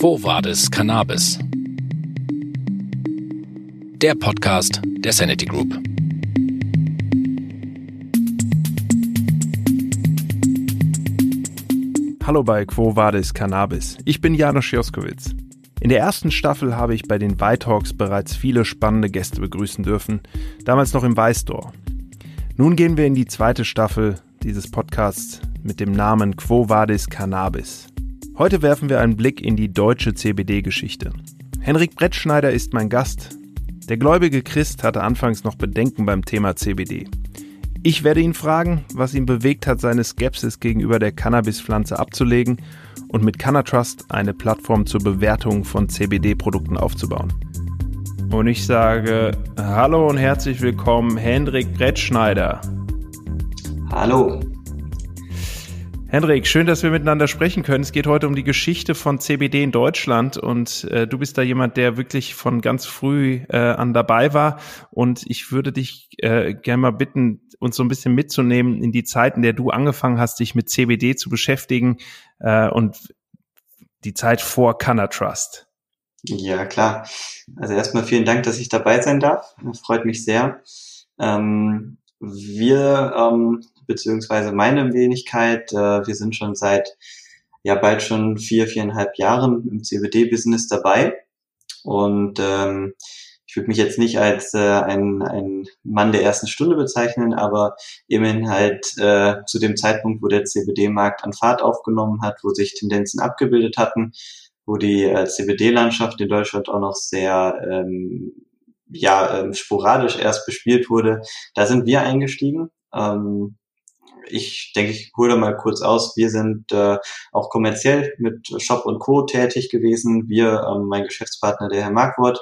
Quo Vadis Cannabis? Der Podcast der Sanity Group. Hallo bei Quo Vadis Cannabis. Ich bin Janusz Joskowitz. In der ersten Staffel habe ich bei den White bereits viele spannende Gäste begrüßen dürfen, damals noch im Weißdor. Nun gehen wir in die zweite Staffel dieses Podcasts mit dem Namen Quo Vadis Cannabis. Heute werfen wir einen Blick in die deutsche CBD-Geschichte. Henrik Brettschneider ist mein Gast. Der gläubige Christ hatte anfangs noch Bedenken beim Thema CBD. Ich werde ihn fragen, was ihn bewegt hat, seine Skepsis gegenüber der Cannabispflanze abzulegen und mit Cannatrust eine Plattform zur Bewertung von CBD-Produkten aufzubauen. Und ich sage Hallo und herzlich willkommen, Hendrik Brettschneider. Hallo. Hendrik, schön, dass wir miteinander sprechen können. Es geht heute um die Geschichte von CBD in Deutschland und äh, du bist da jemand, der wirklich von ganz früh äh, an dabei war und ich würde dich äh, gerne mal bitten, uns so ein bisschen mitzunehmen in die Zeit, in der du angefangen hast, dich mit CBD zu beschäftigen äh, und die Zeit vor Cannatrust. Ja, klar. Also erstmal vielen Dank, dass ich dabei sein darf. Das freut mich sehr. Ähm, wir ähm, beziehungsweise meine Wenigkeit. Äh, wir sind schon seit ja bald schon vier, viereinhalb Jahren im CBD-Business dabei. Und ähm, ich würde mich jetzt nicht als äh, ein, ein Mann der ersten Stunde bezeichnen, aber immerhin halt äh, zu dem Zeitpunkt, wo der CBD-Markt an Fahrt aufgenommen hat, wo sich Tendenzen abgebildet hatten, wo die äh, CBD-Landschaft in Deutschland auch noch sehr ähm, ja, ähm, sporadisch erst bespielt wurde, da sind wir eingestiegen. Ähm, ich denke, ich hole mal kurz aus. Wir sind äh, auch kommerziell mit Shop und Co. tätig gewesen. Wir, ähm, mein Geschäftspartner, der Herr Markwort,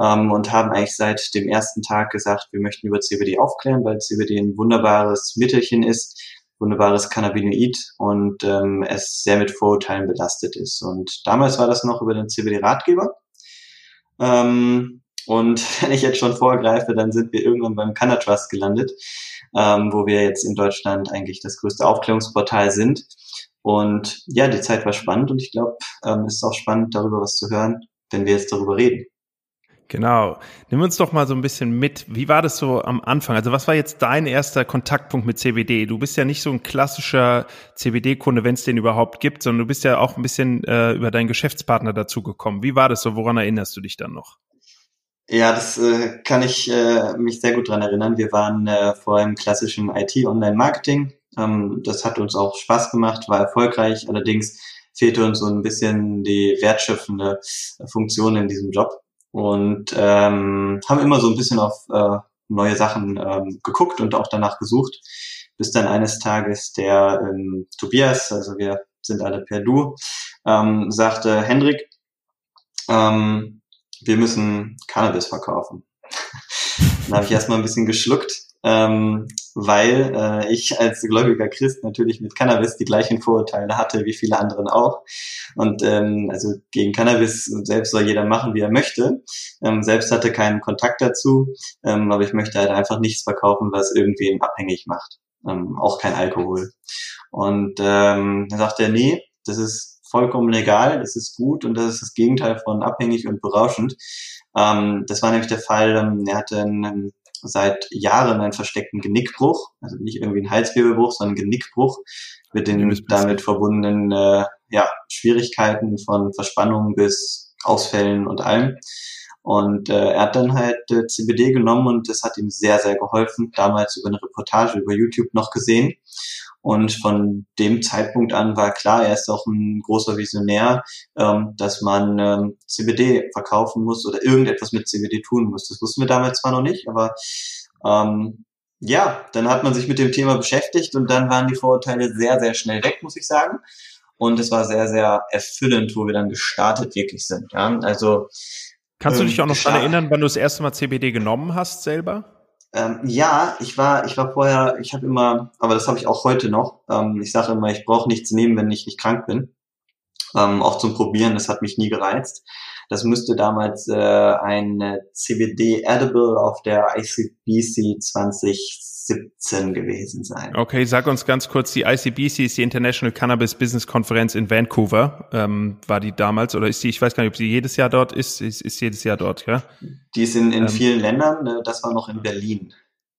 ähm, und haben eigentlich seit dem ersten Tag gesagt, wir möchten über CBD aufklären, weil CBD ein wunderbares Mittelchen ist, wunderbares Cannabinoid und ähm, es sehr mit Vorurteilen belastet ist. Und damals war das noch über den CBD-Ratgeber. Ähm, und wenn ich jetzt schon vorgreife, dann sind wir irgendwann beim Cannatrust gelandet ähm, wo wir jetzt in Deutschland eigentlich das größte Aufklärungsportal sind. Und ja, die Zeit war spannend und ich glaube, ähm, es ist auch spannend, darüber was zu hören, wenn wir jetzt darüber reden. Genau. Nimm uns doch mal so ein bisschen mit. Wie war das so am Anfang? Also was war jetzt dein erster Kontaktpunkt mit CBD? Du bist ja nicht so ein klassischer CBD-Kunde, wenn es den überhaupt gibt, sondern du bist ja auch ein bisschen äh, über deinen Geschäftspartner dazu gekommen. Wie war das so? Woran erinnerst du dich dann noch? Ja, das äh, kann ich äh, mich sehr gut dran erinnern. Wir waren äh, vor im klassischen IT-Online-Marketing. Ähm, das hat uns auch Spaß gemacht, war erfolgreich. Allerdings fehlte uns so ein bisschen die wertschöpfende Funktion in diesem Job und ähm, haben immer so ein bisschen auf äh, neue Sachen ähm, geguckt und auch danach gesucht, bis dann eines Tages der ähm, Tobias, also wir sind alle per Du, ähm, sagte, Hendrik, ähm, wir müssen Cannabis verkaufen. Dann habe ich erstmal ein bisschen geschluckt, ähm, weil äh, ich als gläubiger Christ natürlich mit Cannabis die gleichen Vorurteile hatte wie viele anderen auch. Und ähm, also gegen Cannabis selbst soll jeder machen, wie er möchte. Ähm, selbst hatte keinen Kontakt dazu, ähm, aber ich möchte halt einfach nichts verkaufen, was irgendwen abhängig macht. Ähm, auch kein Alkohol. Und ähm, dann sagt er, nee, das ist vollkommen legal, das ist gut und das ist das Gegenteil von abhängig und berauschend. Ähm, das war nämlich der Fall, ähm, er hatte einen, seit Jahren einen versteckten Genickbruch, also nicht irgendwie ein Halswirbelbruch, sondern Genickbruch mit den damit verbundenen äh, ja, Schwierigkeiten von Verspannungen bis Ausfällen und allem. Und äh, er hat dann halt äh, CBD genommen und das hat ihm sehr, sehr geholfen. Damals über eine Reportage über YouTube noch gesehen. Und von dem Zeitpunkt an war klar, er ist auch ein großer Visionär, ähm, dass man ähm, CBD verkaufen muss oder irgendetwas mit CBD tun muss. Das wussten wir damals zwar noch nicht, aber ähm, ja, dann hat man sich mit dem Thema beschäftigt und dann waren die Vorurteile sehr, sehr schnell weg, muss ich sagen. Und es war sehr, sehr erfüllend, wo wir dann gestartet wirklich sind. Ja? Also Kannst du dich auch noch daran erinnern, wann du das erste Mal CBD genommen hast selber? Ähm, ja, ich war, ich war vorher, ich habe immer, aber das habe ich auch heute noch. Ähm, ich sage immer, ich brauche nichts nehmen, wenn ich nicht krank bin. ähm, auch zum Probieren, das hat mich nie gereizt. Das müsste damals äh, ein CBD Edible auf der ICBC 2017 gewesen sein. Okay, sag uns ganz kurz, die ICBC ist die International Cannabis Business Conference in Vancouver. Ähm, war die damals oder ist die, ich weiß gar nicht, ob sie jedes Jahr dort ist, ist, ist jedes Jahr dort, ja? Die ist in, in ähm, vielen Ländern, ne, das war noch in Berlin.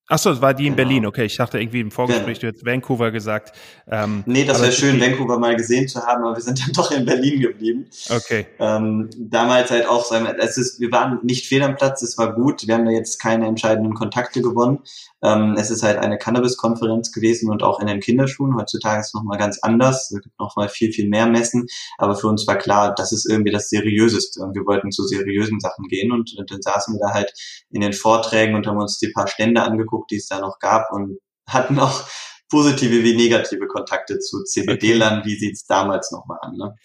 Ach so, es war die in genau. Berlin. Okay, ich dachte irgendwie im Vorgespräch, ja. du hättest Vancouver gesagt. Ähm, nee, das wäre schön, Vancouver mal gesehen zu haben, aber wir sind dann doch in Berlin geblieben. Okay. Ähm, damals halt auch, es ist, wir waren nicht fehl am Platz, es war gut. Wir haben da jetzt keine entscheidenden Kontakte gewonnen. Ähm, es ist halt eine Cannabis-Konferenz gewesen und auch in den Kinderschuhen. Heutzutage ist es nochmal ganz anders. Es gibt nochmal viel, viel mehr Messen. Aber für uns war klar, das ist irgendwie das Seriöseste. Und wir wollten zu seriösen Sachen gehen. Und, und dann saßen wir da halt in den Vorträgen und haben uns die paar Stände angeguckt, die es da noch gab und hatten auch positive wie negative Kontakte zu CBD-Lern. Wie sieht's damals nochmal an? Ne?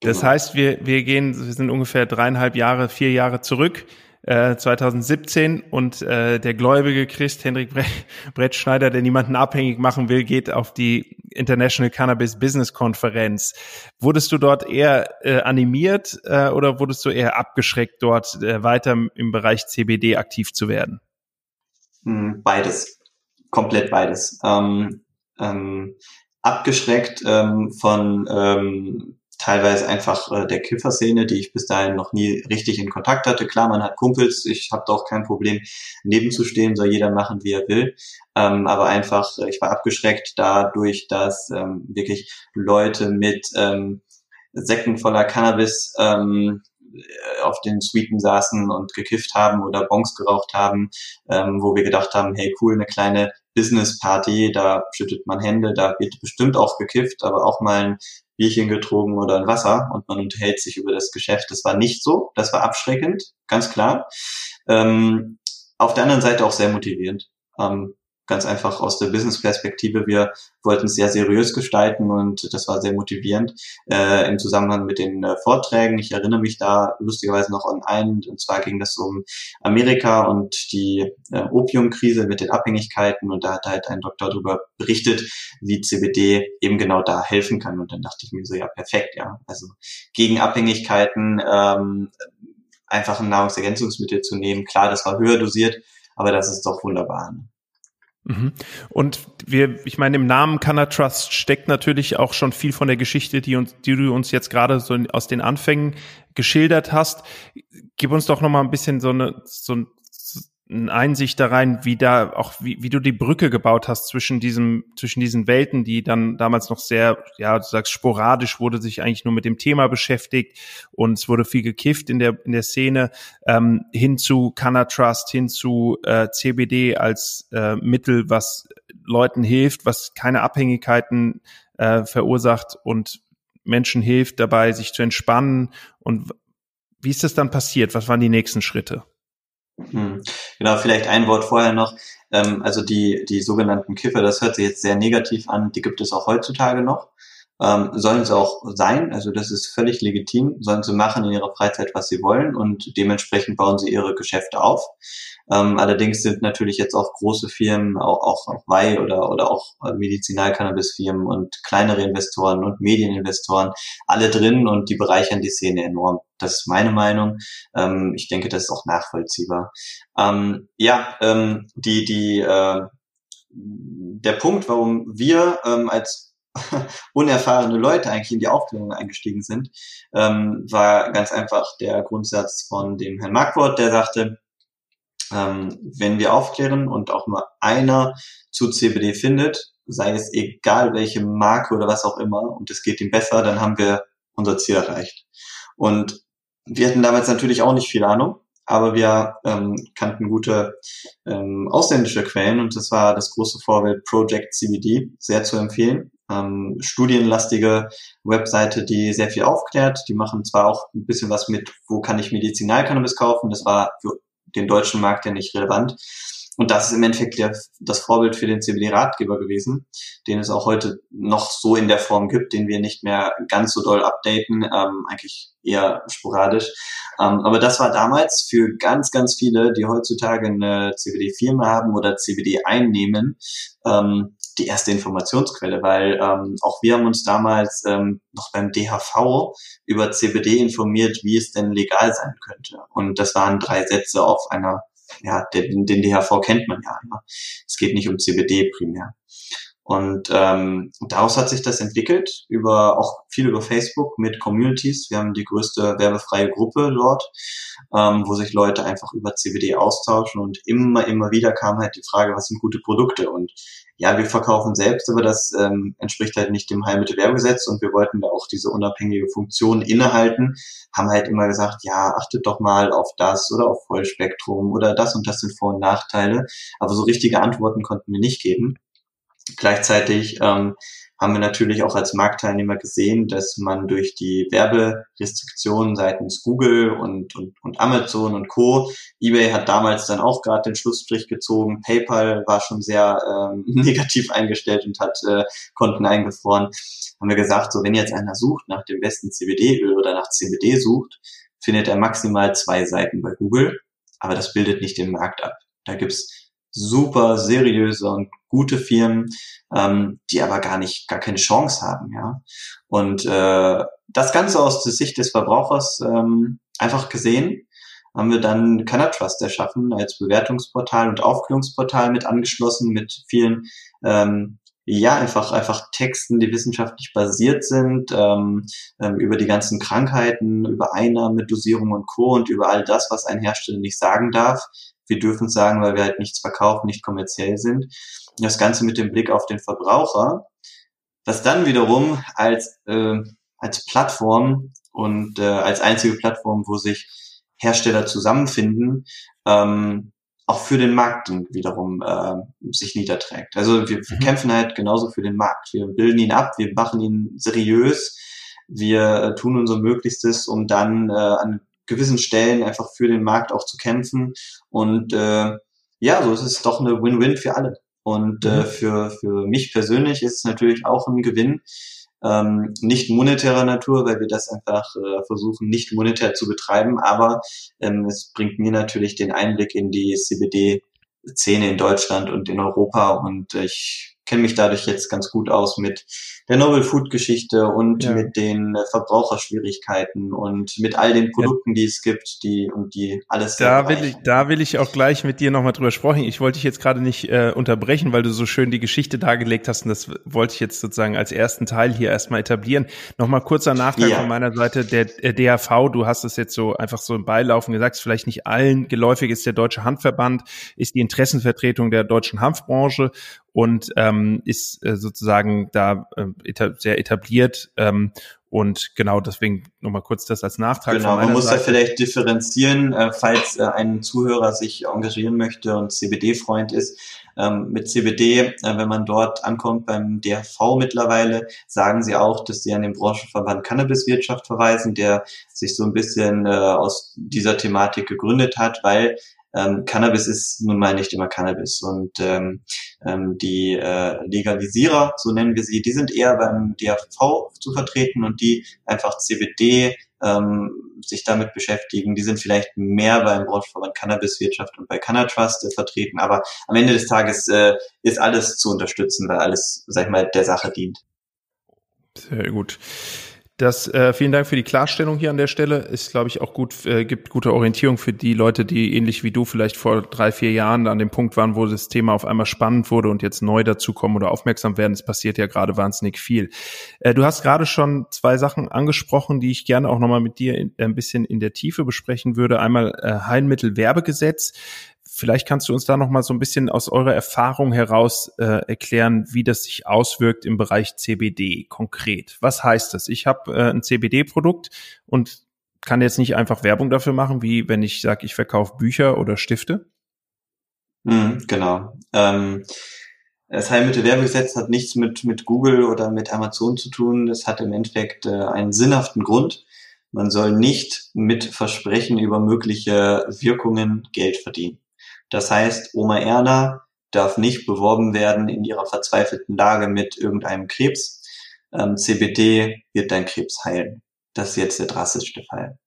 Genau. Das heißt, wir, wir gehen, wir sind ungefähr dreieinhalb Jahre, vier Jahre zurück. 2017 äh, und äh, der gläubige Christ Hendrik Bre Brettschneider, der niemanden abhängig machen will, geht auf die International Cannabis Business Konferenz. Wurdest du dort eher äh, animiert äh, oder wurdest du eher abgeschreckt, dort äh, weiter im Bereich CBD aktiv zu werden? Hm, beides, komplett beides. Ähm, ähm, abgeschreckt ähm, von ähm, teilweise einfach äh, der Kifferszene, die ich bis dahin noch nie richtig in Kontakt hatte. Klar, man hat Kumpels, ich habe doch kein Problem, nebenzustehen, soll jeder machen, wie er will. Ähm, aber einfach, äh, ich war abgeschreckt dadurch, dass ähm, wirklich Leute mit ähm, Säcken voller Cannabis ähm, auf den Suiten saßen und gekifft haben oder Bongs geraucht haben, ähm, wo wir gedacht haben, hey cool, eine kleine Business Party, da schüttet man Hände, da wird bestimmt auch gekifft, aber auch mal ein Bierchen getrunken oder ein Wasser und man unterhält sich über das Geschäft. Das war nicht so, das war abschreckend, ganz klar. Ähm, auf der anderen Seite auch sehr motivierend. Ähm, ganz einfach aus der Business-Perspektive. Wir wollten es sehr seriös gestalten und das war sehr motivierend äh, im Zusammenhang mit den äh, Vorträgen. Ich erinnere mich da lustigerweise noch an einen, und zwar ging das um Amerika und die äh, Opiumkrise mit den Abhängigkeiten und da hat halt ein Doktor darüber berichtet, wie CBD eben genau da helfen kann. Und dann dachte ich mir so, ja, perfekt, ja. Also gegen Abhängigkeiten ähm, einfach ein Nahrungsergänzungsmittel zu nehmen. Klar, das war höher dosiert, aber das ist doch wunderbar. Ne? Mhm. Und wir, ich meine, im Namen Canna Trust steckt natürlich auch schon viel von der Geschichte, die uns, die du uns jetzt gerade so aus den Anfängen geschildert hast. Gib uns doch noch mal ein bisschen so eine, so ein Einsicht da rein, wie da auch, wie, wie du die Brücke gebaut hast zwischen diesem, zwischen diesen Welten, die dann damals noch sehr, ja, du sagst, sporadisch wurde sich eigentlich nur mit dem Thema beschäftigt und es wurde viel gekifft in der, in der Szene, ähm, hin zu Canna Trust, hin zu äh, CBD als äh, Mittel, was Leuten hilft, was keine Abhängigkeiten äh, verursacht und Menschen hilft dabei, sich zu entspannen. Und wie ist das dann passiert? Was waren die nächsten Schritte? Hm. Genau, vielleicht ein Wort vorher noch. Ähm, also die, die sogenannten Kiffer, das hört sich jetzt sehr negativ an, die gibt es auch heutzutage noch. Ähm, sollen sie auch sein, also das ist völlig legitim, sollen sie machen in ihrer Freizeit, was sie wollen und dementsprechend bauen sie ihre Geschäfte auf. Ähm, allerdings sind natürlich jetzt auch große Firmen, auch, auch, auch Weih oder, oder auch äh, Medizinal-Cannabis-Firmen und kleinere Investoren und Medieninvestoren alle drin und die bereichern die Szene enorm. Das ist meine Meinung. Ähm, ich denke, das ist auch nachvollziehbar. Ähm, ja, ähm, die, die, äh, der Punkt, warum wir ähm, als unerfahrene Leute eigentlich in die Aufklärung eingestiegen sind, ähm, war ganz einfach der Grundsatz von dem Herrn Markwort, der sagte, ähm, wenn wir aufklären und auch nur einer zu CBD findet, sei es egal welche Marke oder was auch immer, und es geht ihm besser, dann haben wir unser Ziel erreicht. Und wir hatten damals natürlich auch nicht viel Ahnung, aber wir ähm, kannten gute ähm, ausländische Quellen und das war das große Vorbild Project CBD, sehr zu empfehlen. Ähm, studienlastige Webseite, die sehr viel aufklärt. Die machen zwar auch ein bisschen was mit, wo kann ich Medizinalcannabis kaufen. Das war für den deutschen Markt ja nicht relevant. Und das ist im Endeffekt der, das Vorbild für den CBD-Ratgeber gewesen, den es auch heute noch so in der Form gibt, den wir nicht mehr ganz so doll updaten, ähm, eigentlich eher sporadisch. Ähm, aber das war damals für ganz, ganz viele, die heutzutage eine CBD-Firma haben oder CBD einnehmen, ähm, die erste Informationsquelle, weil ähm, auch wir haben uns damals ähm, noch beim DHV über CBD informiert, wie es denn legal sein könnte. Und das waren drei Sätze auf einer, ja, den, den DHV kennt man ja immer. Es geht nicht um CBD primär. Und ähm, daraus hat sich das entwickelt, über auch viel über Facebook mit Communities. Wir haben die größte werbefreie Gruppe dort, ähm, wo sich Leute einfach über CBD austauschen und immer, immer wieder kam halt die Frage, was sind gute Produkte? Und ja, wir verkaufen selbst, aber das ähm, entspricht halt nicht dem Heilmittelwerbegesetz und wir wollten da auch diese unabhängige Funktion innehalten, haben halt immer gesagt, ja, achtet doch mal auf das oder auf Vollspektrum oder das und das sind Vor- und Nachteile. Aber so richtige Antworten konnten wir nicht geben. Gleichzeitig ähm, haben wir natürlich auch als Marktteilnehmer gesehen, dass man durch die Werberestriktionen seitens Google und, und, und Amazon und Co. eBay hat damals dann auch gerade den Schlussstrich gezogen. PayPal war schon sehr ähm, negativ eingestellt und hat äh, Konten eingefroren. Haben wir gesagt, so wenn jetzt einer sucht nach dem besten CBD-Öl oder nach CBD sucht, findet er maximal zwei Seiten bei Google, aber das bildet nicht den Markt ab. Da gibt's super seriöse und gute Firmen, ähm, die aber gar nicht, gar keine Chance haben, ja. Und äh, das Ganze aus der Sicht des Verbrauchers ähm, einfach gesehen, haben wir dann Canatrust erschaffen als Bewertungsportal und Aufklärungsportal mit angeschlossen, mit vielen ähm, ja, einfach, einfach Texten, die wissenschaftlich basiert sind, ähm, ähm, über die ganzen Krankheiten, über Einnahme, Dosierung und Co. und über all das, was ein Hersteller nicht sagen darf, wir dürfen es sagen, weil wir halt nichts verkaufen, nicht kommerziell sind. Das Ganze mit dem Blick auf den Verbraucher, was dann wiederum als, äh, als Plattform und äh, als einzige Plattform, wo sich Hersteller zusammenfinden, ähm, auch für den Markt wiederum äh, sich niederträgt. Also wir, wir mhm. kämpfen halt genauso für den Markt. Wir bilden ihn ab, wir machen ihn seriös, wir äh, tun unser Möglichstes, um dann äh, an gewissen Stellen einfach für den Markt auch zu kämpfen. Und äh, ja, so ist es doch eine Win-Win für alle. Und äh, mhm. für, für mich persönlich ist es natürlich auch ein Gewinn, ähm, nicht monetärer Natur, weil wir das einfach äh, versuchen, nicht monetär zu betreiben, aber ähm, es bringt mir natürlich den Einblick in die CBD-Szene in Deutschland und in Europa. Und ich kenne mich dadurch jetzt ganz gut aus mit der Novel Food Geschichte und ja. mit den äh, Verbraucherschwierigkeiten und mit all den Produkten, ja. die es gibt, die und die alles. Da will ich, da will ich auch gleich mit dir nochmal drüber sprechen. Ich wollte dich jetzt gerade nicht äh, unterbrechen, weil du so schön die Geschichte dargelegt hast und das wollte ich jetzt sozusagen als ersten Teil hier erstmal etablieren. Nochmal kurzer Nachteil ja. von meiner Seite. Der, der DHV, du hast es jetzt so einfach so im Beilaufen gesagt, ist vielleicht nicht allen geläufig ist der Deutsche Hanfverband, ist die Interessenvertretung der deutschen Hanfbranche und ähm, ist äh, sozusagen da äh, eta sehr etabliert. Ähm, und genau deswegen nochmal kurz das als Nachtrag. Genau, man muss Seite. da vielleicht differenzieren, äh, falls äh, ein Zuhörer sich engagieren möchte und CBD-Freund ist. Ähm, mit CBD, äh, wenn man dort ankommt beim DRV mittlerweile, sagen sie auch, dass sie an den Branchenverband Cannabiswirtschaft verweisen, der sich so ein bisschen äh, aus dieser Thematik gegründet hat, weil ähm, Cannabis ist nun mal nicht immer Cannabis. Und ähm, ähm, die äh, Legalisierer, so nennen wir sie, die sind eher beim DAV zu vertreten und die einfach CBD ähm, sich damit beschäftigen. Die sind vielleicht mehr beim Branchenverband Cannabiswirtschaft und bei Cannatrust äh, vertreten, aber am Ende des Tages äh, ist alles zu unterstützen, weil alles, sag ich mal, der Sache dient. Sehr gut. Das, äh, vielen Dank für die Klarstellung hier an der Stelle. Ist, glaube ich, auch gut, äh, gibt gute Orientierung für die Leute, die ähnlich wie du vielleicht vor drei, vier Jahren an dem Punkt waren, wo das Thema auf einmal spannend wurde und jetzt neu dazukommen oder aufmerksam werden. Es passiert ja gerade wahnsinnig viel. Äh, du hast gerade schon zwei Sachen angesprochen, die ich gerne auch nochmal mit dir in, ein bisschen in der Tiefe besprechen würde. Einmal äh, Heilmittelwerbegesetz. Vielleicht kannst du uns da noch mal so ein bisschen aus eurer Erfahrung heraus äh, erklären, wie das sich auswirkt im Bereich CBD konkret. Was heißt das? Ich habe äh, ein CBD-Produkt und kann jetzt nicht einfach Werbung dafür machen, wie wenn ich sage, ich verkaufe Bücher oder Stifte? Mhm, genau. Ähm, das Heilmittelwerbegesetz hat nichts mit, mit Google oder mit Amazon zu tun. Das hat im Endeffekt äh, einen sinnhaften Grund. Man soll nicht mit Versprechen über mögliche Wirkungen Geld verdienen. Das heißt, Oma Erna darf nicht beworben werden in ihrer verzweifelten Lage mit irgendeinem Krebs. Ähm, CBD wird dein Krebs heilen. Das ist jetzt der drastischste Fall.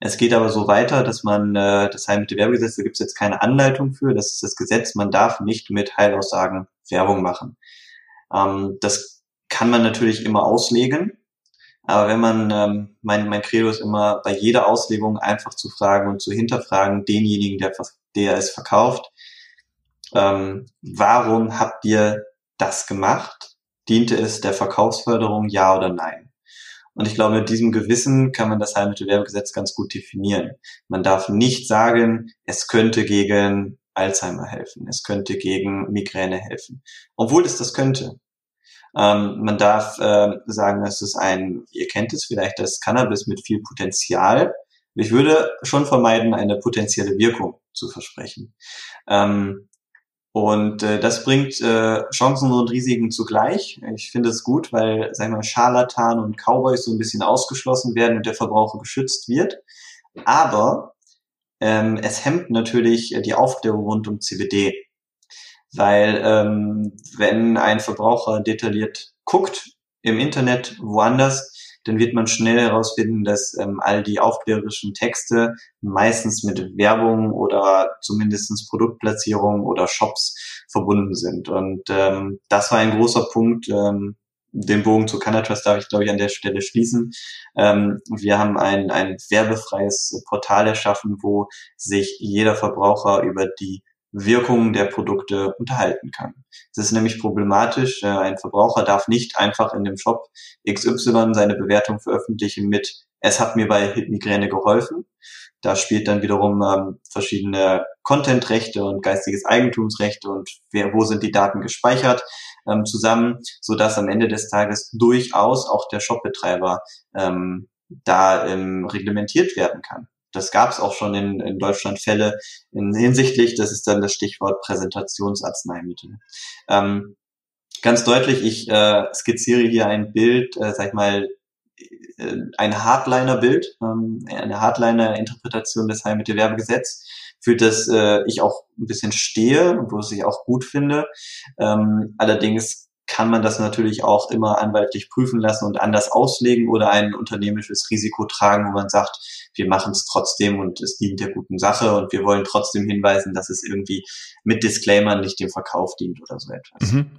Es geht aber so weiter, dass man, äh, das Heilmittelwerbegesetz, da gibt es jetzt keine Anleitung für, das ist das Gesetz, man darf nicht mit Heilaussagen Werbung machen. Ähm, das kann man natürlich immer auslegen, aber wenn man, ähm, mein, mein Credo ist immer, bei jeder Auslegung einfach zu fragen und zu hinterfragen, denjenigen, der, der es verkauft, ähm, warum habt ihr das gemacht? Diente es der Verkaufsförderung, ja oder nein? Und ich glaube, mit diesem Gewissen kann man das Heilmittelwerbegesetz ganz gut definieren. Man darf nicht sagen, es könnte gegen Alzheimer helfen, es könnte gegen Migräne helfen, obwohl es das könnte. Ähm, man darf äh, sagen, es ein, ihr kennt es vielleicht, das Cannabis mit viel Potenzial. Ich würde schon vermeiden, eine potenzielle Wirkung zu versprechen. Ähm, und äh, das bringt äh, Chancen und Risiken zugleich. Ich finde es gut, weil, sagen wir mal, Scharlatan und Cowboys so ein bisschen ausgeschlossen werden und der Verbraucher geschützt wird. Aber ähm, es hemmt natürlich die Aufklärung rund um CBD. Weil ähm, wenn ein Verbraucher detailliert guckt im Internet woanders, dann wird man schnell herausfinden, dass ähm, all die aufklärerischen Texte meistens mit Werbung oder zumindestens Produktplatzierung oder Shops verbunden sind. Und ähm, das war ein großer Punkt. Ähm, den Bogen zu Canatrust darf ich, glaube ich, an der Stelle schließen. Ähm, wir haben ein, ein werbefreies Portal erschaffen, wo sich jeder Verbraucher über die Wirkungen der Produkte unterhalten kann. Es ist nämlich problematisch, äh, ein Verbraucher darf nicht einfach in dem Shop XY seine Bewertung veröffentlichen mit es hat mir bei Migräne geholfen. Da spielt dann wiederum ähm, verschiedene Contentrechte und geistiges Eigentumsrechte und wer, wo sind die Daten gespeichert ähm, zusammen, so dass am Ende des Tages durchaus auch der Shopbetreiber ähm, da ähm, reglementiert werden kann das gab es auch schon in, in Deutschland Fälle in, hinsichtlich, das ist dann das Stichwort Präsentationsarzneimittel. Ähm, ganz deutlich, ich äh, skizziere hier ein Bild, äh, sag ich mal, äh, ein Hardliner-Bild, ähm, eine Hardliner-Interpretation des Heilmittelwerbegesetzes, für das äh, ich auch ein bisschen stehe und wo ich auch gut finde. Ähm, allerdings kann man das natürlich auch immer anwaltlich prüfen lassen und anders auslegen oder ein unternehmisches Risiko tragen, wo man sagt, wir machen es trotzdem und es dient der guten Sache und wir wollen trotzdem hinweisen, dass es irgendwie mit Disclaimer nicht dem Verkauf dient oder so etwas. Mhm.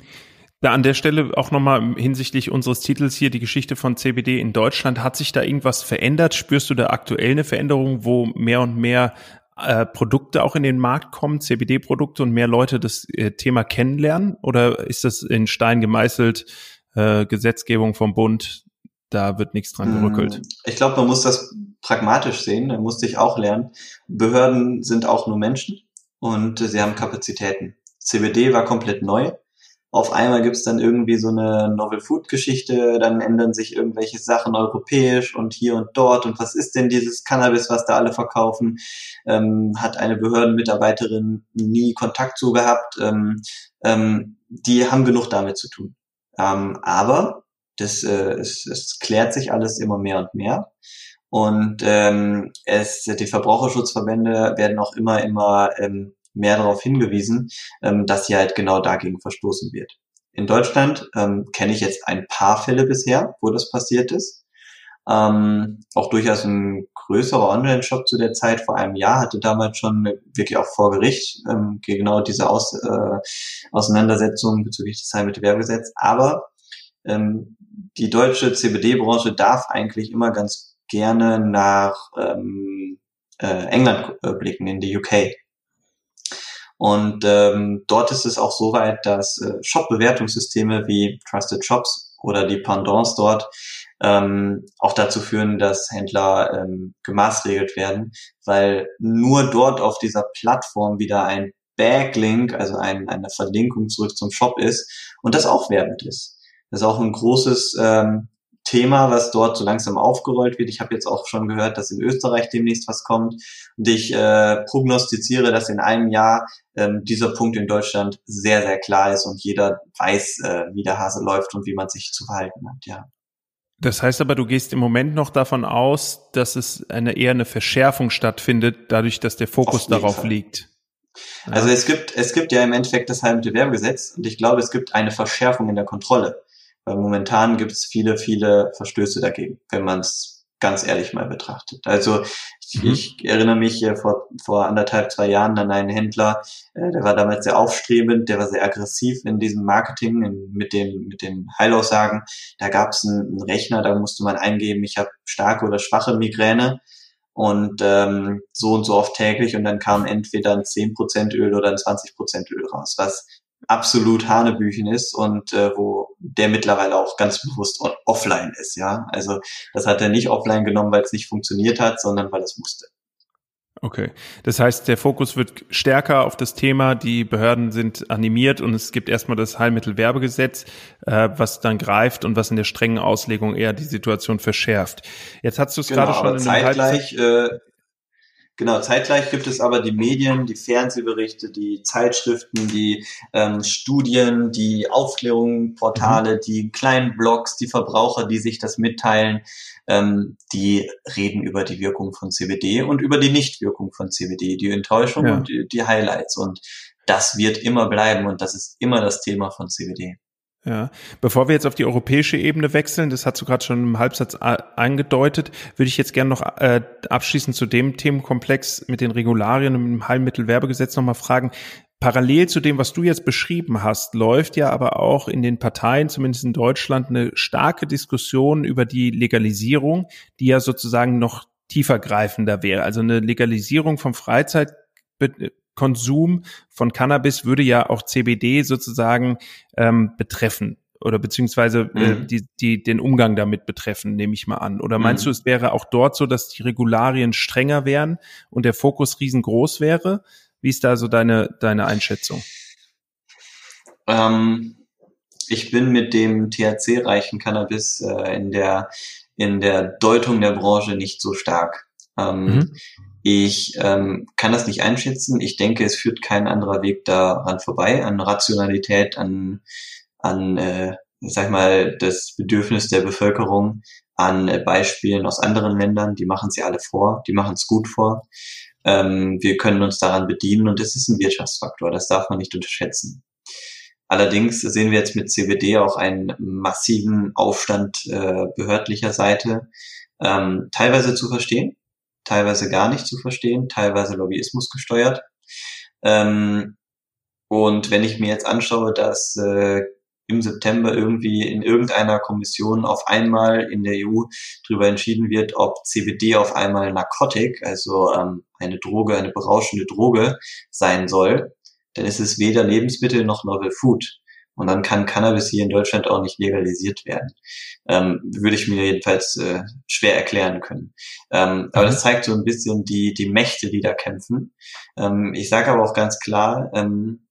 Da an der Stelle auch nochmal hinsichtlich unseres Titels hier die Geschichte von CBD in Deutschland. Hat sich da irgendwas verändert? Spürst du da aktuell eine Veränderung, wo mehr und mehr äh, Produkte auch in den Markt kommen, CBD-Produkte und mehr Leute das äh, Thema kennenlernen? Oder ist das in Stein gemeißelt, äh, Gesetzgebung vom Bund, da wird nichts dran gerückelt? Hm, ich glaube, man muss das pragmatisch sehen, da musste ich auch lernen. Behörden sind auch nur Menschen und sie haben Kapazitäten. CBD war komplett neu auf einmal gibt's dann irgendwie so eine Novel Food Geschichte, dann ändern sich irgendwelche Sachen europäisch und hier und dort und was ist denn dieses Cannabis, was da alle verkaufen? Ähm, hat eine Behördenmitarbeiterin nie Kontakt zu gehabt. Ähm, ähm, die haben genug damit zu tun. Ähm, aber das, äh, es, es klärt sich alles immer mehr und mehr. Und ähm, es, die Verbraucherschutzverbände werden auch immer, immer ähm, mehr darauf hingewiesen, ähm, dass hier halt genau dagegen verstoßen wird. In Deutschland ähm, kenne ich jetzt ein paar Fälle bisher, wo das passiert ist. Ähm, auch durchaus ein größerer Online-Shop zu der Zeit, vor einem Jahr, hatte damals schon wirklich auch vor Gericht ähm, genau diese Aus, äh, Auseinandersetzung bezüglich des Heilmittelwerbegesetzes. Aber ähm, die deutsche CBD-Branche darf eigentlich immer ganz gerne nach ähm, äh, England äh, blicken, in die UK. Und ähm, dort ist es auch so weit, dass äh, Shop-Bewertungssysteme wie Trusted Shops oder die Pendants dort ähm, auch dazu führen, dass Händler ähm, gemaßregelt werden, weil nur dort auf dieser Plattform wieder ein Backlink, also ein, eine Verlinkung zurück zum Shop ist und das auch werbend ist. Das ist auch ein großes ähm, Thema, was dort so langsam aufgerollt wird. Ich habe jetzt auch schon gehört, dass in Österreich demnächst was kommt. Und ich äh, prognostiziere, dass in einem Jahr ähm, dieser Punkt in Deutschland sehr, sehr klar ist und jeder weiß, äh, wie der Hase läuft und wie man sich zu verhalten hat, ja. Das heißt aber, du gehst im Moment noch davon aus, dass es eine eher eine Verschärfung stattfindet, dadurch, dass der Fokus darauf Fall. liegt. Also es gibt, es gibt ja im Endeffekt das Heilmittelwerbegesetz und ich glaube, es gibt eine Verschärfung in der Kontrolle. Weil momentan gibt es viele, viele Verstöße dagegen, wenn man es ganz ehrlich mal betrachtet. Also ich, mhm. ich erinnere mich äh, vor, vor anderthalb, zwei Jahren an einen Händler, äh, der war damals sehr aufstrebend, der war sehr aggressiv in diesem Marketing, in, mit, dem, mit den Heilaussagen. Da gab es einen, einen Rechner, da musste man eingeben, ich habe starke oder schwache Migräne und ähm, so und so oft täglich und dann kam entweder ein 10% Öl oder ein 20% Öl raus, was absolut Hanebüchen ist und äh, wo der mittlerweile auch ganz bewusst offline ist, ja. Also das hat er nicht offline genommen, weil es nicht funktioniert hat, sondern weil es musste. Okay. Das heißt, der Fokus wird stärker auf das Thema, die Behörden sind animiert und es gibt erstmal das Heilmittelwerbegesetz, äh, was dann greift und was in der strengen Auslegung eher die Situation verschärft. Jetzt hast du es genau, gerade schon in zeitgleich, äh, Genau, zeitgleich gibt es aber die Medien, die Fernsehberichte, die Zeitschriften, die ähm, Studien, die Aufklärungsportale, mhm. die kleinen Blogs, die Verbraucher, die sich das mitteilen, ähm, die reden über die Wirkung von CBD und über die Nichtwirkung von CBD, die Enttäuschung ja. und die, die Highlights. Und das wird immer bleiben und das ist immer das Thema von CBD. Ja, bevor wir jetzt auf die europäische Ebene wechseln, das hast du gerade schon im Halbsatz angedeutet, würde ich jetzt gerne noch äh, abschließend zu dem Themenkomplex mit den Regularien und dem Heilmittelwerbegesetz nochmal fragen. Parallel zu dem, was du jetzt beschrieben hast, läuft ja aber auch in den Parteien, zumindest in Deutschland, eine starke Diskussion über die Legalisierung, die ja sozusagen noch tiefergreifender wäre. Also eine Legalisierung vom Freizeit Konsum von Cannabis würde ja auch CBD sozusagen ähm, betreffen oder beziehungsweise äh, mhm. die, die den Umgang damit betreffen, nehme ich mal an. Oder meinst mhm. du, es wäre auch dort so, dass die Regularien strenger wären und der Fokus riesengroß wäre? Wie ist da so deine, deine Einschätzung? Ähm, ich bin mit dem THC-reichen Cannabis äh, in der in der Deutung der Branche nicht so stark. Ähm, mhm. Ich ähm, kann das nicht einschätzen. Ich denke, es führt kein anderer Weg daran vorbei, an Rationalität, an, an äh, sag mal, das Bedürfnis der Bevölkerung, an äh, Beispielen aus anderen Ländern. Die machen sie alle vor, die machen es gut vor. Ähm, wir können uns daran bedienen und das ist ein Wirtschaftsfaktor, das darf man nicht unterschätzen. Allerdings sehen wir jetzt mit CBD auch einen massiven Aufstand äh, behördlicher Seite, ähm, teilweise zu verstehen, teilweise gar nicht zu verstehen, teilweise Lobbyismus gesteuert. Ähm, und wenn ich mir jetzt anschaue, dass äh, im September irgendwie in irgendeiner Kommission auf einmal in der EU darüber entschieden wird, ob CBD auf einmal Narkotik, also ähm, eine Droge, eine berauschende Droge sein soll, dann ist es weder Lebensmittel noch Novel Food. Und dann kann Cannabis hier in Deutschland auch nicht legalisiert werden. Ähm, würde ich mir jedenfalls äh, schwer erklären können. Ähm, aber das mhm. zeigt so ein bisschen die, die Mächte, die da kämpfen. Ähm, ich sage aber auch ganz klar, ähm,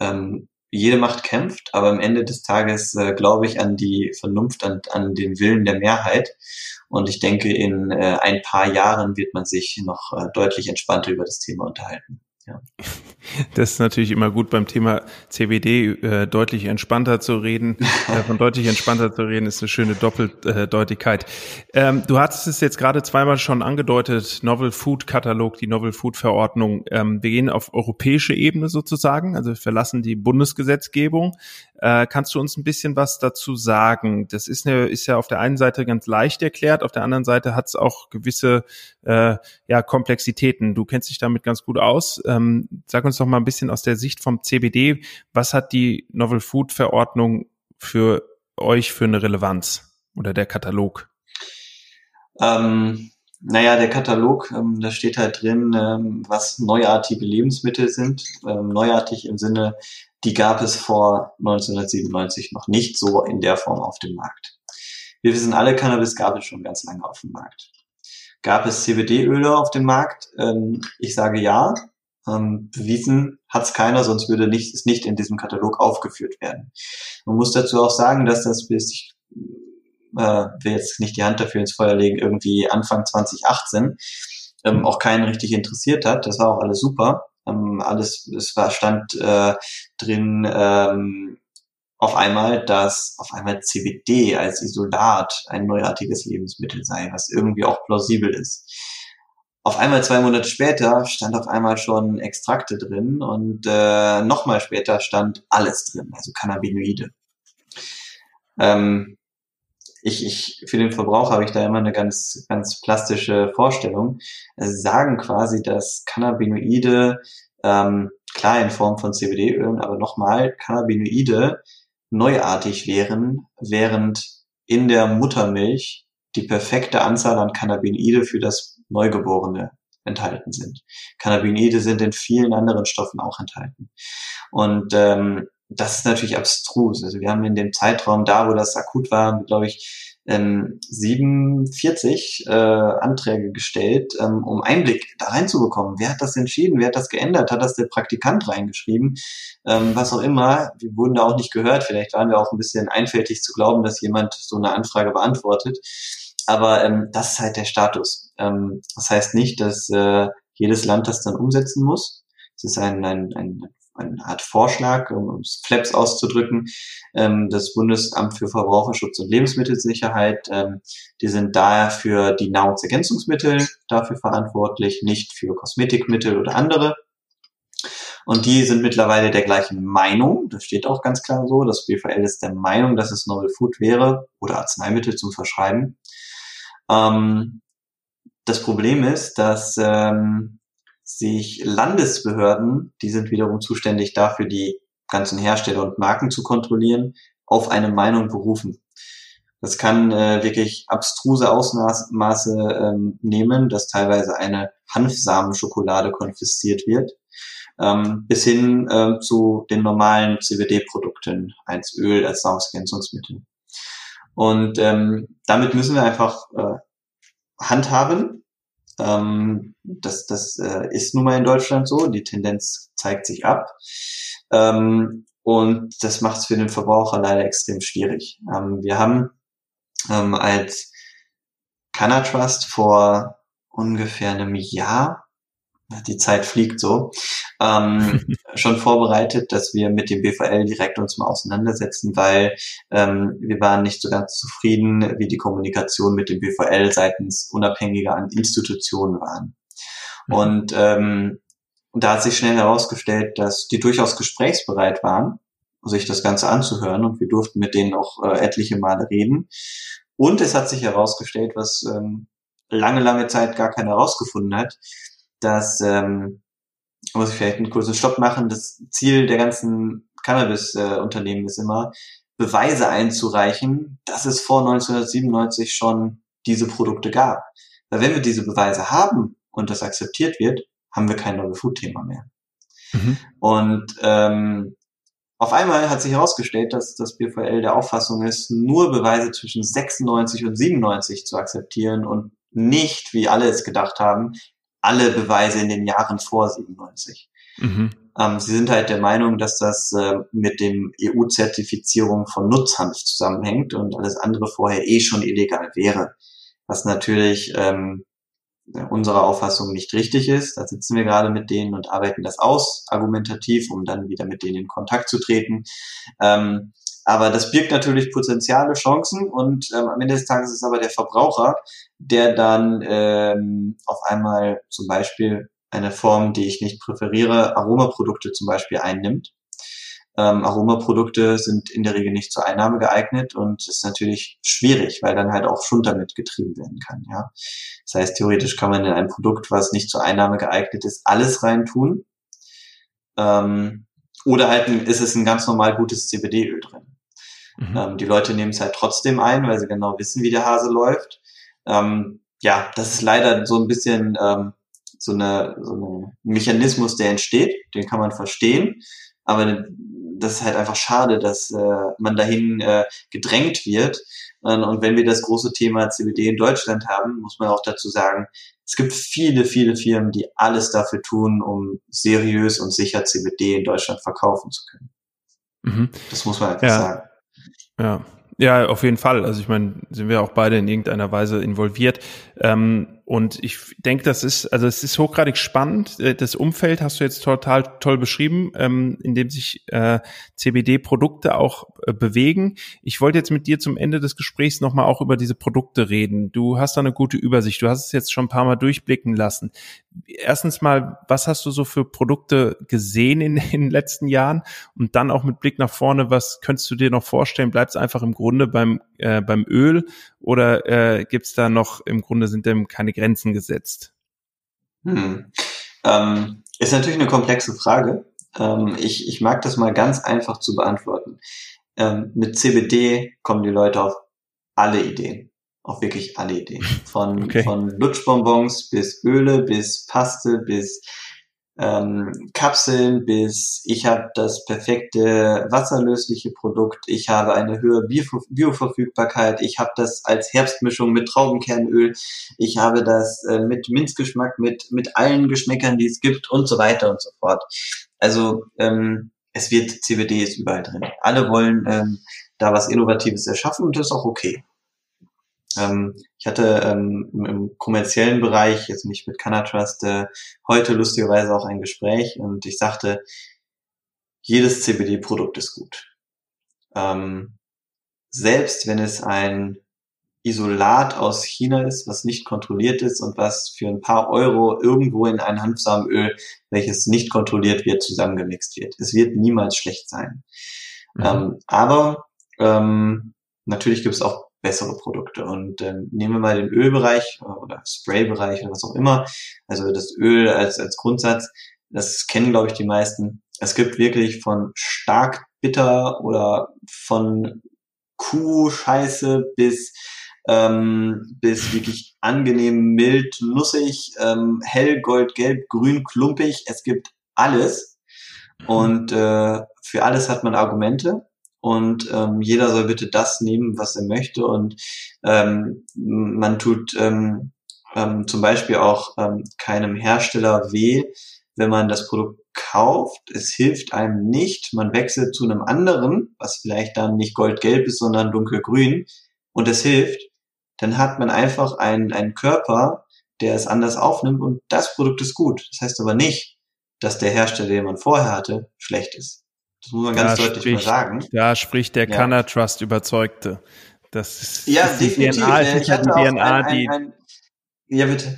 ähm, jede Macht kämpft, aber am Ende des Tages äh, glaube ich an die Vernunft, an, an den Willen der Mehrheit. Und ich denke, in äh, ein paar Jahren wird man sich noch äh, deutlich entspannter über das Thema unterhalten. Ja. Das ist natürlich immer gut beim Thema CBD äh, deutlich entspannter zu reden. äh, von deutlich entspannter zu reden ist eine schöne Doppeldeutigkeit. Ähm, du hattest es jetzt gerade zweimal schon angedeutet, Novel Food Katalog, die Novel Food Verordnung. Ähm, wir gehen auf europäische Ebene sozusagen, also wir verlassen die Bundesgesetzgebung. Äh, kannst du uns ein bisschen was dazu sagen? Das ist, eine, ist ja auf der einen Seite ganz leicht erklärt, auf der anderen Seite hat es auch gewisse äh, ja, Komplexitäten. Du kennst dich damit ganz gut aus. Ähm, sag uns doch mal ein bisschen aus der Sicht vom CBD, was hat die Novel Food Verordnung für euch für eine Relevanz oder der Katalog? Ähm, naja, der Katalog, ähm, da steht halt drin, ähm, was neuartige Lebensmittel sind. Ähm, neuartig im Sinne, die gab es vor 1997 noch nicht so in der Form auf dem Markt. Wir wissen alle, Cannabis gab es schon ganz lange auf dem Markt. Gab es CBD-Öle auf dem Markt? Ähm, ich sage ja. Ähm, bewiesen hat es keiner, sonst würde nicht, es nicht in diesem Katalog aufgeführt werden. Man muss dazu auch sagen, dass das bis, ich äh, will jetzt nicht die Hand dafür ins Feuer legen, irgendwie Anfang 2018 ähm, auch keinen richtig interessiert hat. Das war auch alles super. Ähm, alles, es war, stand äh, drin ähm, auf einmal, dass auf einmal CBD als Isolat ein neuartiges Lebensmittel sei, was irgendwie auch plausibel ist. auf einmal zwei Monate später stand auf einmal schon Extrakte drin und äh, nochmal später stand alles drin, also Cannabinoide. Ähm, ich, ich, für den Verbraucher habe ich da immer eine ganz, ganz plastische Vorstellung. Sie sagen quasi, dass Cannabinoide, ähm, klar in Form von CBD-Ölen, aber nochmal, Cannabinoide neuartig wären, während in der Muttermilch die perfekte Anzahl an Cannabinoide für das Neugeborene enthalten sind. Cannabinoide sind in vielen anderen Stoffen auch enthalten. Und ähm, das ist natürlich abstrus. Also wir haben in dem Zeitraum da, wo das akut war, glaube ich, ähm, 47 äh, Anträge gestellt, ähm, um Einblick da reinzubekommen. Wer hat das entschieden? Wer hat das geändert? Hat das der Praktikant reingeschrieben? Ähm, was auch immer. Wir wurden da auch nicht gehört. Vielleicht waren wir auch ein bisschen einfältig zu glauben, dass jemand so eine Anfrage beantwortet. Aber ähm, das ist halt der Status. Ähm, das heißt nicht, dass äh, jedes Land das dann umsetzen muss. Es ist ein, ein, ein eine Art Vorschlag, um es Flaps auszudrücken, ähm, das Bundesamt für Verbraucherschutz und Lebensmittelsicherheit. Ähm, die sind daher für die Nahrungsergänzungsmittel dafür verantwortlich, nicht für Kosmetikmittel oder andere. Und die sind mittlerweile der gleichen Meinung, das steht auch ganz klar so, das BVL ist der Meinung, dass es Novel Food wäre oder Arzneimittel zum Verschreiben. Ähm, das Problem ist, dass ähm, sich Landesbehörden, die sind wiederum zuständig dafür, die ganzen Hersteller und Marken zu kontrollieren, auf eine Meinung berufen. Das kann äh, wirklich abstruse Ausmaße ähm, nehmen, dass teilweise eine Hanfsamenschokolade konfisziert wird, ähm, bis hin äh, zu den normalen CBD-Produkten als Öl, als Nahrungsergänzungsmittel. Und ähm, damit müssen wir einfach äh, handhaben ähm, das das äh, ist nun mal in Deutschland so. Die Tendenz zeigt sich ab. Ähm, und das macht es für den Verbraucher leider extrem schwierig. Ähm, wir haben ähm, als Canatrust vor ungefähr einem Jahr die Zeit fliegt so, ähm, schon vorbereitet, dass wir mit dem BVL direkt uns mal auseinandersetzen, weil ähm, wir waren nicht so ganz zufrieden, wie die Kommunikation mit dem BVL seitens unabhängiger Institutionen waren. Mhm. Und ähm, da hat sich schnell herausgestellt, dass die durchaus gesprächsbereit waren, sich das Ganze anzuhören und wir durften mit denen auch äh, etliche Male reden. Und es hat sich herausgestellt, was ähm, lange, lange Zeit gar keiner herausgefunden hat, dass, ähm, muss ich vielleicht einen kurzen Stopp machen, das Ziel der ganzen Cannabis-Unternehmen äh, ist immer, Beweise einzureichen, dass es vor 1997 schon diese Produkte gab. Weil wenn wir diese Beweise haben und das akzeptiert wird, haben wir kein Novel Food Thema mehr. Mhm. Und ähm, auf einmal hat sich herausgestellt, dass das BVL der Auffassung ist, nur Beweise zwischen 96 und 97 zu akzeptieren und nicht, wie alle es gedacht haben, alle Beweise in den Jahren vor 97. Mhm. Ähm, sie sind halt der Meinung, dass das äh, mit dem EU-Zertifizierung von Nutzhanf zusammenhängt und alles andere vorher eh schon illegal wäre. Was natürlich ähm, unserer Auffassung nicht richtig ist. Da sitzen wir gerade mit denen und arbeiten das aus, argumentativ, um dann wieder mit denen in Kontakt zu treten. Ähm, aber das birgt natürlich potenziale Chancen und ähm, am Ende des Tages ist es aber der Verbraucher, der dann ähm, auf einmal zum Beispiel eine Form, die ich nicht präferiere, Aromaprodukte zum Beispiel einnimmt. Ähm, Aromaprodukte sind in der Regel nicht zur Einnahme geeignet und ist natürlich schwierig, weil dann halt auch Schund damit getrieben werden kann. Ja, das heißt theoretisch kann man in ein Produkt, was nicht zur Einnahme geeignet ist, alles reintun. Ähm, oder halt ist es ein ganz normal gutes CBD-Öl drin. Mhm. Ähm, die Leute nehmen es halt trotzdem ein, weil sie genau wissen, wie der Hase läuft. Ähm, ja, das ist leider so ein bisschen ähm, so, eine, so ein Mechanismus, der entsteht. Den kann man verstehen. Aber das ist halt einfach schade, dass äh, man dahin äh, gedrängt wird. Und wenn wir das große Thema CBD in Deutschland haben, muss man auch dazu sagen, es gibt viele, viele Firmen, die alles dafür tun, um seriös und sicher CBD in Deutschland verkaufen zu können. Mhm. Das muss man einfach ja. sagen. Ja. Ja, auf jeden Fall. Also ich meine, sind wir auch beide in irgendeiner Weise involviert. Ähm, und ich denke, das ist, also es ist hochgradig spannend. Äh, das Umfeld hast du jetzt total toll beschrieben, ähm, in dem sich äh, CBD-Produkte auch äh, bewegen. Ich wollte jetzt mit dir zum Ende des Gesprächs nochmal auch über diese Produkte reden. Du hast da eine gute Übersicht. Du hast es jetzt schon ein paar Mal durchblicken lassen. Erstens mal, was hast du so für Produkte gesehen in, in den letzten Jahren? Und dann auch mit Blick nach vorne, was könntest du dir noch vorstellen? Bleibt es einfach im Grunde beim, äh, beim Öl oder äh, gibt es da noch, im Grunde sind dem keine Grenzen gesetzt? Hm. Ähm, ist natürlich eine komplexe Frage. Ähm, ich, ich mag das mal ganz einfach zu beantworten. Ähm, mit CBD kommen die Leute auf alle Ideen. Auf wirklich alle Ideen. Von, okay. von Lutschbonbons bis Öle, bis Paste, bis ähm, Kapseln bis ich habe das perfekte wasserlösliche Produkt, ich habe eine höhere Bio Bioverfügbarkeit, ich habe das als Herbstmischung mit Traubenkernöl, ich habe das äh, mit Minzgeschmack, mit, mit allen Geschmäckern, die es gibt und so weiter und so fort. Also ähm, es wird CBD ist überall drin. Alle wollen ähm, da was Innovatives erschaffen und das ist auch okay. Ähm, ich hatte ähm, im, im, kommerziellen Bereich, jetzt nicht mit Canatrust, äh, heute lustigerweise auch ein Gespräch und ich sagte, jedes CBD-Produkt ist gut. Ähm, selbst wenn es ein Isolat aus China ist, was nicht kontrolliert ist und was für ein paar Euro irgendwo in ein Hanfsamenöl, welches nicht kontrolliert wird, zusammengemixt wird. Es wird niemals schlecht sein. Mhm. Ähm, aber ähm, natürlich gibt es auch bessere Produkte. Und ähm, nehmen wir mal den Ölbereich oder Spraybereich oder was auch immer. Also das Öl als, als Grundsatz, das kennen, glaube ich, die meisten. Es gibt wirklich von stark bitter oder von Kuhscheiße bis ähm, bis wirklich angenehm mild, nussig, ähm, hell, gold, gelb, grün, klumpig. Es gibt alles. Mhm. Und äh, für alles hat man Argumente und ähm, jeder soll bitte das nehmen, was er möchte und ähm, man tut ähm, ähm, zum Beispiel auch ähm, keinem Hersteller weh, wenn man das Produkt kauft. Es hilft einem nicht. Man wechselt zu einem anderen, was vielleicht dann nicht goldgelb ist, sondern dunkelgrün und es hilft. Dann hat man einfach einen, einen Körper, der es anders aufnimmt und das Produkt ist gut. Das heißt aber nicht, dass der Hersteller, den man vorher hatte, schlecht ist. Das muss man ganz da deutlich spricht, mal sagen. Da spricht der ja. Canna Trust Überzeugte. Das ist, ja, das die DNA, ist ich hatte DNA, ein, die. Ein, ja, bitte.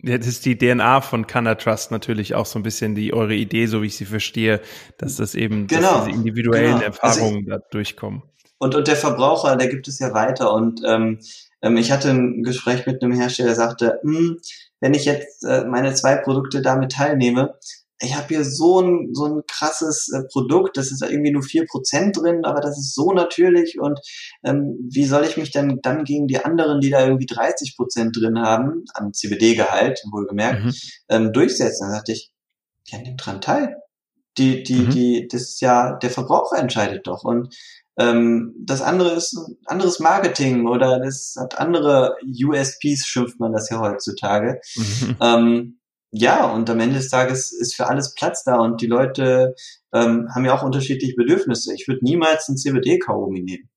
Das ist die DNA von Canna Trust natürlich auch so ein bisschen die eure Idee, so wie ich sie verstehe, dass das eben genau, dass diese individuellen genau. Erfahrungen also, da durchkommen. Und, und der Verbraucher, der gibt es ja weiter. Und ähm, ähm ich hatte ein Gespräch mit einem Hersteller, der sagte, hm, wenn ich jetzt äh, meine zwei Produkte damit teilnehme, ich habe hier so ein, so ein krasses äh, Produkt, das ist irgendwie nur vier Prozent drin, aber das ist so natürlich und ähm, wie soll ich mich denn dann gegen die anderen, die da irgendwie 30 Prozent drin haben, an CBD-Gehalt, wohlgemerkt, mhm. ähm, durchsetzen? Dann sagte ich, ja, nimm dran teil. Die, die, mhm. die, das ist ja, der Verbraucher entscheidet doch und ähm, das andere ist anderes Marketing oder das hat andere USPs, schimpft man das ja heutzutage. Mhm. Ähm, ja, und am Ende des Tages ist für alles Platz da und die Leute ähm, haben ja auch unterschiedliche Bedürfnisse. Ich würde niemals ein CBD-Kaugummi nehmen.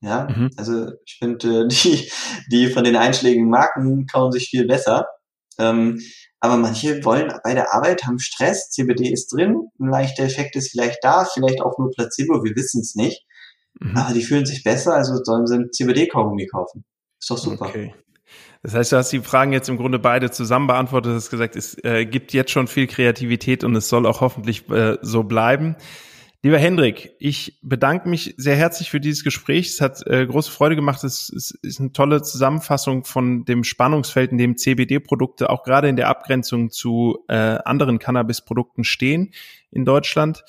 Ja, mhm. also ich finde, äh, die, die von den einschlägigen Marken kauen sich viel besser. Ähm, aber manche wollen bei der Arbeit, haben Stress, CBD ist drin, ein leichter Effekt ist vielleicht da, vielleicht auch nur Placebo, wir wissen es nicht. Mhm. Aber die fühlen sich besser, also sollen sie ein CBD-Kaugummi kaufen. Ist doch super. Okay. Das heißt, du hast die Fragen jetzt im Grunde beide zusammen beantwortet, du hast gesagt, es äh, gibt jetzt schon viel Kreativität und es soll auch hoffentlich äh, so bleiben. Lieber Hendrik, ich bedanke mich sehr herzlich für dieses Gespräch. Es hat äh, große Freude gemacht. Es, es ist eine tolle Zusammenfassung von dem Spannungsfeld, in dem CBD-Produkte auch gerade in der Abgrenzung zu äh, anderen Cannabis-Produkten stehen in Deutschland.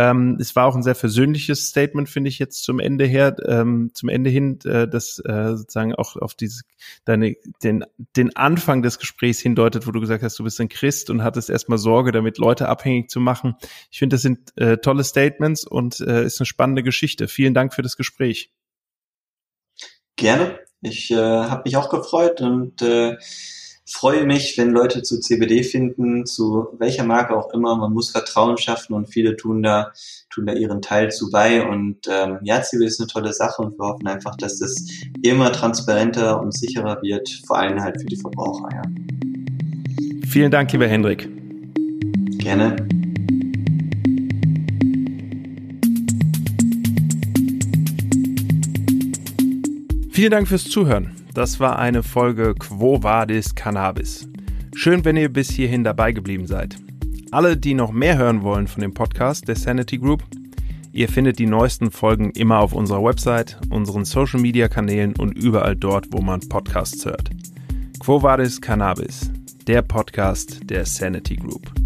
Ähm, es war auch ein sehr versöhnliches Statement, finde ich jetzt zum Ende her, ähm, zum Ende hin, äh, das äh, sozusagen auch auf diese, deine, den, den Anfang des Gesprächs hindeutet, wo du gesagt hast, du bist ein Christ und hattest erstmal Sorge, damit Leute abhängig zu machen. Ich finde, das sind äh, tolle Statements und äh, ist eine spannende Geschichte. Vielen Dank für das Gespräch. Gerne. Ich äh, habe mich auch gefreut und äh, freue mich, wenn Leute zu CBD finden, zu welcher Marke auch immer. Man muss Vertrauen schaffen und viele tun da, tun da ihren Teil zu bei. Und ähm, ja, CBD ist eine tolle Sache und wir hoffen einfach, dass das immer transparenter und sicherer wird, vor allem halt für die Verbraucher. Ja. Vielen Dank, lieber Hendrik. Gerne. Vielen Dank fürs Zuhören. Das war eine Folge Quo Vadis Cannabis. Schön, wenn ihr bis hierhin dabei geblieben seid. Alle, die noch mehr hören wollen von dem Podcast der Sanity Group, ihr findet die neuesten Folgen immer auf unserer Website, unseren Social Media Kanälen und überall dort, wo man Podcasts hört. Quo Vadis Cannabis, der Podcast der Sanity Group.